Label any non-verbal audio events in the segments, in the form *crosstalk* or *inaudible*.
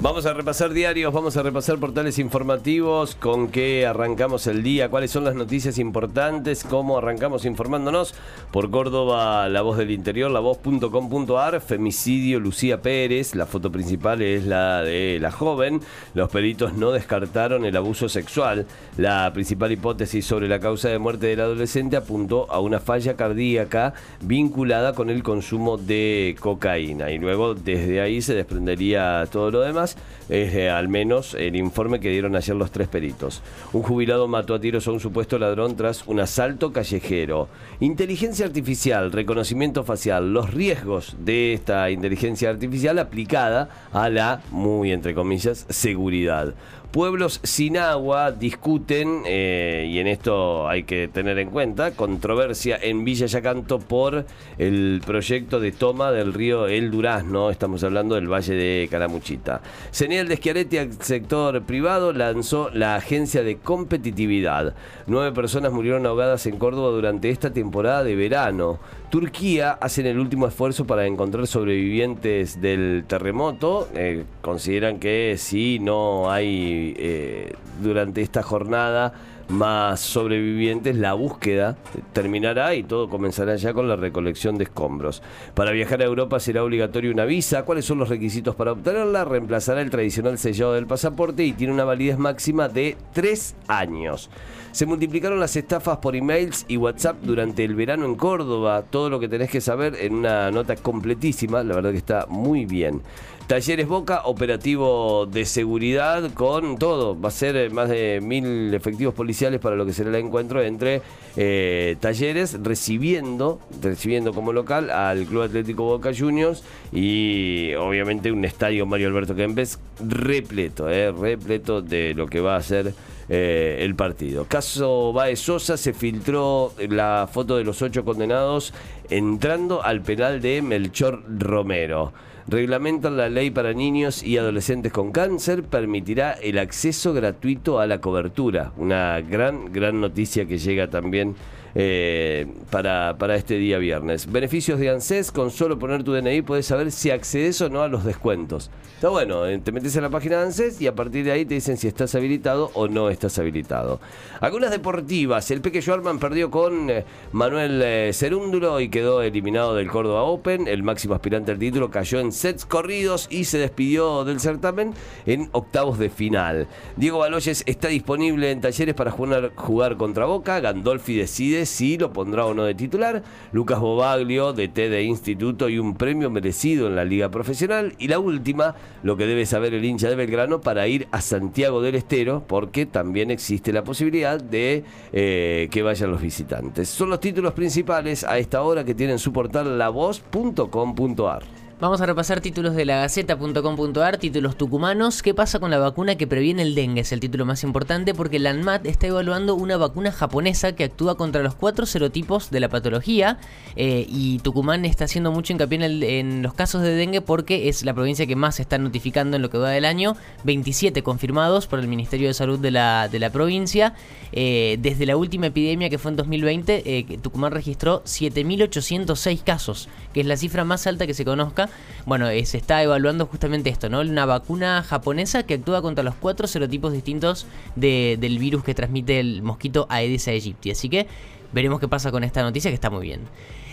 Vamos a repasar diarios, vamos a repasar portales informativos, con qué arrancamos el día, cuáles son las noticias importantes, cómo arrancamos informándonos. Por Córdoba, La Voz del Interior, lavoz.com.ar, femicidio Lucía Pérez, la foto principal es la de la joven, los peritos no descartaron el abuso sexual, la principal hipótesis sobre la causa de muerte del adolescente apuntó a una falla cardíaca vinculada con el consumo de cocaína. Y luego desde ahí se desprendería todo lo demás es al menos el informe que dieron ayer los tres peritos. Un jubilado mató a tiros a un supuesto ladrón tras un asalto callejero. Inteligencia artificial, reconocimiento facial, los riesgos de esta inteligencia artificial aplicada a la, muy entre comillas, seguridad. Pueblos sin agua discuten, eh, y en esto hay que tener en cuenta, controversia en Villa Yacanto por el proyecto de toma del río El Durazno. Estamos hablando del Valle de Caramuchita. Señal de Schiaretti al sector privado lanzó la agencia de competitividad. Nueve personas murieron ahogadas en Córdoba durante esta temporada de verano. Turquía hace el último esfuerzo para encontrar sobrevivientes del terremoto. Eh, consideran que si no hay eh, durante esta jornada más sobrevivientes, la búsqueda terminará y todo comenzará ya con la recolección de escombros. Para viajar a Europa será obligatorio una visa. ¿Cuáles son los requisitos para obtenerla? Reemplazará el tradicional sellado del pasaporte y tiene una validez máxima de tres años. Se multiplicaron las estafas por emails y WhatsApp durante el verano en Córdoba. Todo lo que tenés que saber en una nota completísima, la verdad que está muy bien. Talleres Boca, operativo de seguridad con todo. Va a ser eh, más de mil efectivos policiales para lo que será el encuentro entre eh, Talleres, recibiendo, recibiendo como local al Club Atlético Boca Juniors y obviamente un estadio Mario Alberto Kempes repleto, eh, repleto de lo que va a ser eh, el partido. Caso Baez Sosa se filtró la foto de los ocho condenados entrando al penal de Melchor Romero reglamentan la ley para niños y adolescentes con cáncer, permitirá el acceso gratuito a la cobertura. Una gran, gran noticia que llega también eh, para, para, este día viernes. Beneficios de ANSES, con solo poner tu DNI puedes saber si accedes o no a los descuentos. Está bueno, eh, te metes en la página de ANSES y a partir de ahí te dicen si estás habilitado o no estás habilitado. Algunas deportivas, el Peque Schwarman perdió con eh, Manuel Cerúndulo y quedó eliminado del Córdoba Open. El máximo aspirante al título cayó en sets corridos y se despidió del certamen en octavos de final. Diego Baloyes está disponible en talleres para jugar, contra Boca. Gandolfi decide si lo pondrá o no de titular. Lucas Bobaglio, de T de Instituto y un premio merecido en la Liga Profesional. Y la última, lo que debe saber el hincha de Belgrano para ir a Santiago del Estero, porque también existe la posibilidad de eh, que vayan los visitantes. Son los títulos principales a esta hora que tienen su portal lavoz.com.ar. Vamos a repasar títulos de la Gaceta.com.ar, títulos tucumanos. ¿Qué pasa con la vacuna que previene el dengue? Es el título más importante porque la ANMAT está evaluando una vacuna japonesa que actúa contra los cuatro serotipos de la patología eh, y Tucumán está haciendo mucho hincapié en, los casos de dengue porque es la provincia que más se está notificando en lo que va del año. 27 confirmados por el Ministerio de Salud de la, de la provincia. Eh, desde la última epidemia que fue en 2020, eh, Tucumán registró 7.806 casos, que es la cifra más alta que se conozca bueno, eh, se está evaluando justamente esto, ¿no? Una vacuna japonesa que actúa contra los cuatro serotipos distintos del virus que transmite el mosquito Aedes aegypti. Así que veremos qué pasa con esta noticia que está muy bien.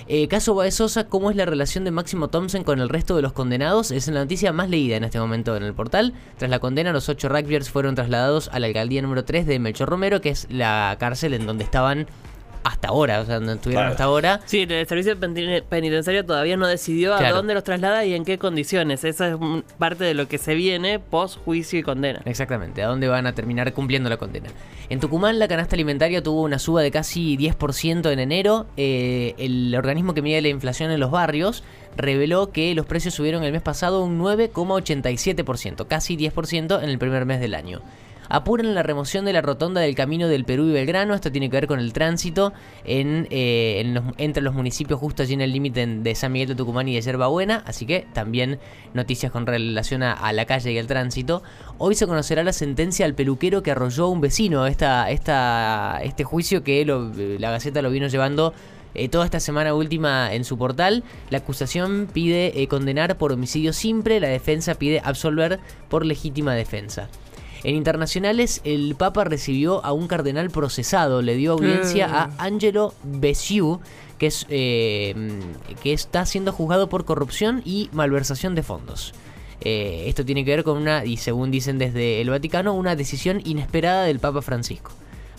Eh, caso Baezosa, ¿cómo es la relación de Máximo Thompson con el resto de los condenados? Es la noticia más leída en este momento en el portal. Tras la condena, los ocho rugbyers fueron trasladados a la alcaldía número 3 de Melchor Romero, que es la cárcel en donde estaban hasta ahora, o sea, donde estuvieron hasta ahora. Sí, el servicio penitenciario todavía no decidió a dónde los traslada y en qué condiciones. Esa es parte de lo que se viene post juicio y condena. Exactamente, a dónde van a terminar cumpliendo la condena. En Tucumán, la canasta alimentaria tuvo una suba de casi 10% en enero. Eh, el organismo que mide la inflación en los barrios reveló que los precios subieron el mes pasado un 9,87%, casi 10% en el primer mes del año. Apuran la remoción de la rotonda del camino del Perú y Belgrano. Esto tiene que ver con el tránsito eh, entre los municipios justo allí en el límite de San Miguel de Tucumán y de Yerba Buena. Así que también noticias con relación a, la calle y el tránsito. Hoy se conocerá la sentencia al peluquero que arrolló a un vecino. Esta, este juicio que la Gaceta lo vino llevando eh, toda esta semana última en su portal. La acusación pide eh, condenar por homicidio simple, la defensa pide absolver por legítima defensa. En internacionales, el Papa recibió a un cardenal procesado, le dio audiencia a mm. Angelo Besiu, que, es, eh, que está siendo juzgado por corrupción y malversación de fondos. esto tiene que ver con una, y según dicen desde el Vaticano, una decisión inesperada del Papa Francisco.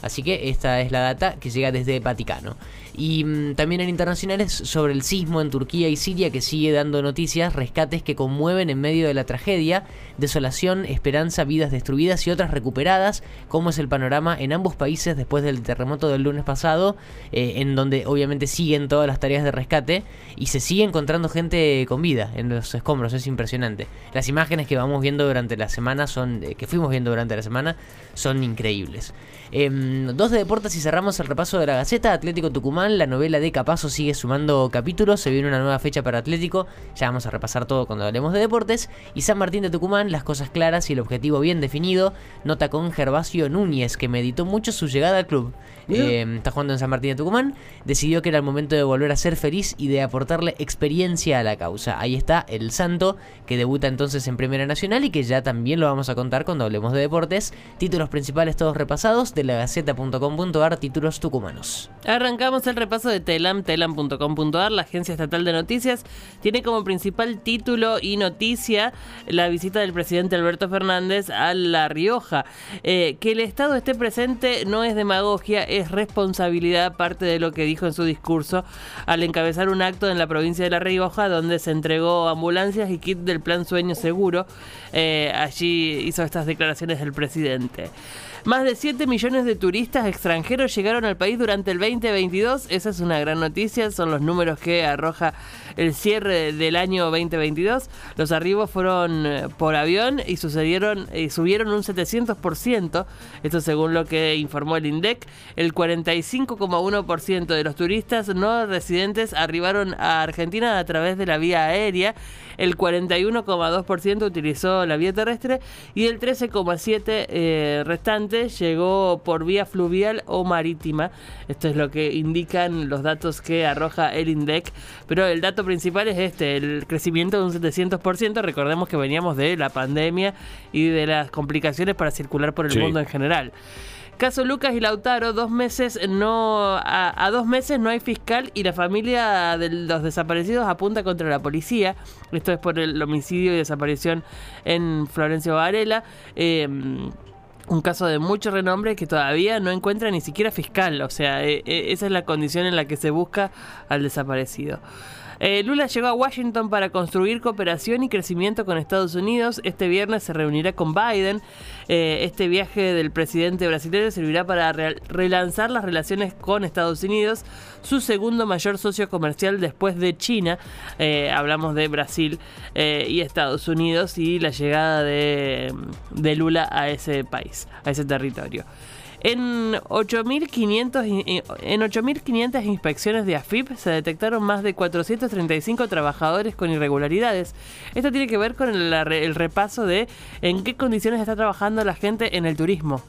Así que esta es la data que llega desde Vaticano. Y mm, también en internacionales sobre el sismo en Turquía y Siria que sigue dando noticias, rescates que conmueven en medio de la tragedia, desolación, esperanza, vidas destruidas y otras recuperadas, como es el panorama en ambos países después del terremoto del lunes pasado, eh, en donde obviamente siguen todas las tareas de rescate y se sigue encontrando gente con vida en los escombros, es impresionante. Las imágenes que vamos viendo durante la semana son, eh, que fuimos viendo durante la semana, son increíbles. Em, dos de deportes y cerramos el repaso de la Gaceta. Atlético Tucumán, la novela de Capazo sigue sumando capítulos. Se viene una nueva fecha para Atlético. Ya vamos a repasar todo cuando hablemos de deportes. Y San Martín de Tucumán, las cosas claras y el objetivo bien definido. Nota con Gervasio Núñez, que meditó mucho su llegada al club. Em, está jugando en San Martín de Tucumán. Decidió que era el momento de volver a ser feliz y de aportarle experiencia a la causa. Ahí está el Santo, que debuta entonces en Primera Nacional y que ya también lo vamos a contar cuando hablemos de deportes. Títulos principales todos repasados de la Gaceta.com.ar, títulos tucumanos. Arrancamos el repaso de Telam, telam.com.ar, la agencia estatal de noticias. Tiene como principal título y noticia la visita del presidente Alberto Fernández a La Rioja. Eh, que el Estado esté presente no es demagogia, es responsabilidad, parte de lo que dijo en su discurso al encabezar un acto en la provincia de La Rioja donde se entregó ambulancias y kit del plan Sueño Seguro. Eh, allí hizo estas declaraciones el presidente. Más de 7 millones de turistas extranjeros llegaron al país durante el 2022. Esa es una gran noticia, son los números que arroja el cierre del año 2022. Los arribos fueron eh, por avión y sucedieron y subieron un 700%, esto según lo que informó el INDEC. El 45,1% de los turistas no residentes arribaron a Argentina a través de la vía aérea, el 41,2% utilizó la vía terrestre y el 13,7% eh, restante llegó por vía fluvial o marítima. Esto es lo que indican los datos que arroja el INDEC, pero el dato principal es este, el crecimiento de un 700%. Recordemos que veníamos de la pandemia y de las complicaciones para circular por el mundo en general. Caso Lucas y Lautaro, dos meses no a, dos meses no hay fiscal y la familia de los desaparecidos apunta contra la policía. Esto es por el homicidio y desaparición en Florencio Varela. Em, un caso de mucho renombre que todavía no encuentra ni siquiera fiscal. O sea, e, e, esa es la condición en la que se busca al desaparecido. Eh, Lula llegó a Washington para construir cooperación y crecimiento con Estados Unidos. Este viernes se reunirá con Biden. Eh, este viaje del presidente brasileño servirá para relanzar las relaciones con Estados Unidos, su segundo mayor socio comercial después de China. Eh, hablamos de Brasil y Estados Unidos y la llegada de Lula a ese país, a ese territorio. En 8.500 inspecciones de AFIP se detectaron más de 435 trabajadores con irregularidades. Esto tiene que ver con el repaso de en qué condiciones está trabajando la gente en el turismo.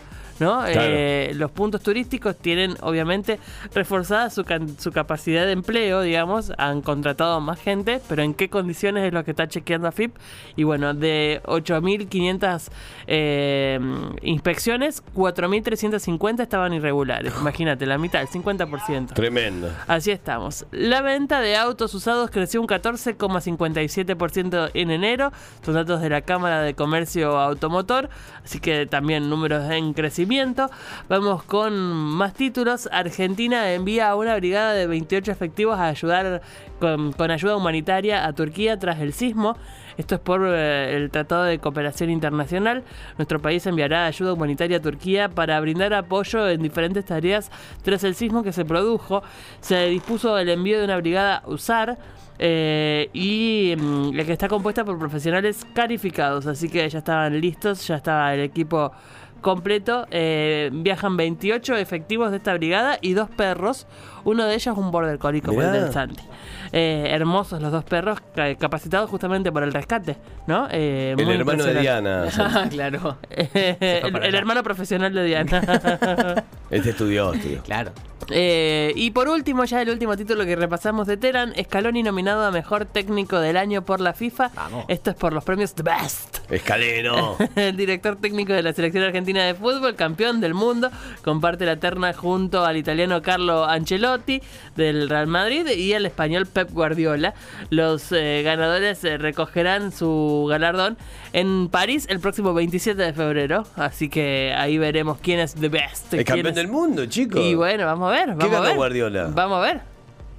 ¿No? Eh, los puntos turísticos tienen obviamente reforzada su, su, capacidad de empleo, digamos, han contratado más gente, pero en qué condiciones es lo que está chequeando AFIP. Y bueno, de 8.500 eh, inspecciones, 4.350 estaban irregulares. Imagínate, la mitad, el 50%. Tremendo. Así estamos. La venta de autos usados creció un 14,57% en enero. Son datos de la Cámara de Comercio Automotor, así que también números en crecimiento Vamos con más títulos. Argentina envía a una brigada de 28 efectivos a ayudar con, ayuda humanitaria a Turquía tras el sismo. Esto es por eh, el Tratado de Cooperación Internacional. Nuestro país enviará ayuda humanitaria a Turquía para brindar apoyo en diferentes tareas tras el sismo que se produjo. Se dispuso el envío de una brigada USAR. Eh, y mm, la que está compuesta por profesionales calificados, así que ya estaban listos, ya estaba el equipo completo. Eh, viajan 28 efectivos de esta brigada y dos perros. Uno de ellos un border collie como el del Santi. Eh, hermosos los dos perros, ca- capacitados justamente por el rescate, ¿no? Eh, El muy hermano de. Diana. *laughs* claro. *laughs* el, hermano profesional de Diana. *laughs* Este estudió, estudió. Claro. Eh, y por último, ya el último título que repasamos de Teran, Scaloni nominado a Mejor Técnico del Año por la FIFA. Vamos. Esto es por los premios The Best. Escaleno. *laughs* El director técnico de la selección argentina de fútbol, campeón del mundo, comparte la terna junto al italiano Carlo Ancelotti del Real Madrid y el español Pep Guardiola. Los eh, ganadores eh, recogerán su galardón en París el próximo 27 de febrero. Así que ahí veremos quién es the best. Es quién campeón es- del mundo, chicos. Y bueno, vamos a ver. Vamos a ganó ver. Guardiola? Vamos a ver.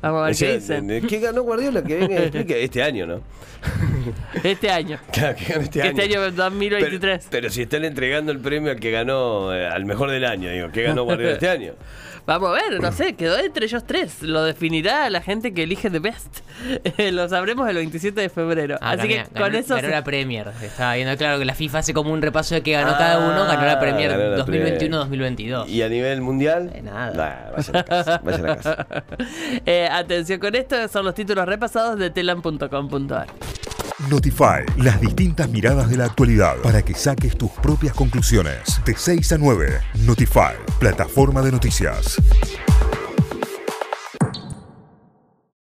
Vamos a ver qué dicen. ¿de- de ¿Qué ganó Guardiola? Que venga y *laughs* explique. Este año, ¿no? *laughs* Este año. *laughs* Claro, que ganó este Que año. este año 2023. Pero, pero si están entregando el premio al que ganó, eh, al mejor del año, digo, ¿qué ganó Guardiola este año? Vamos a ver, no sé, quedó entre ellos tres. Lo definirá la gente que elige The Best. Lo sabremos el 27 de febrero. Ah, Así que con ganó- eso. ganó se- la Premier. Estaba viendo claro que la FIFA hace como un repaso de que ganó Ah, cada uno. Ganó la Premier ganó la Premier. 2021-2022. ¿Y a nivel mundial? Eh, nada. Nah, vaya a la casa, vaya a la casa. Eh, atención con esto, son los títulos repasados de telan.com.ar. Notify, las distintas miradas de la actualidad para que saques tus propias conclusiones. De 6 a 9, Notify, plataforma de noticias.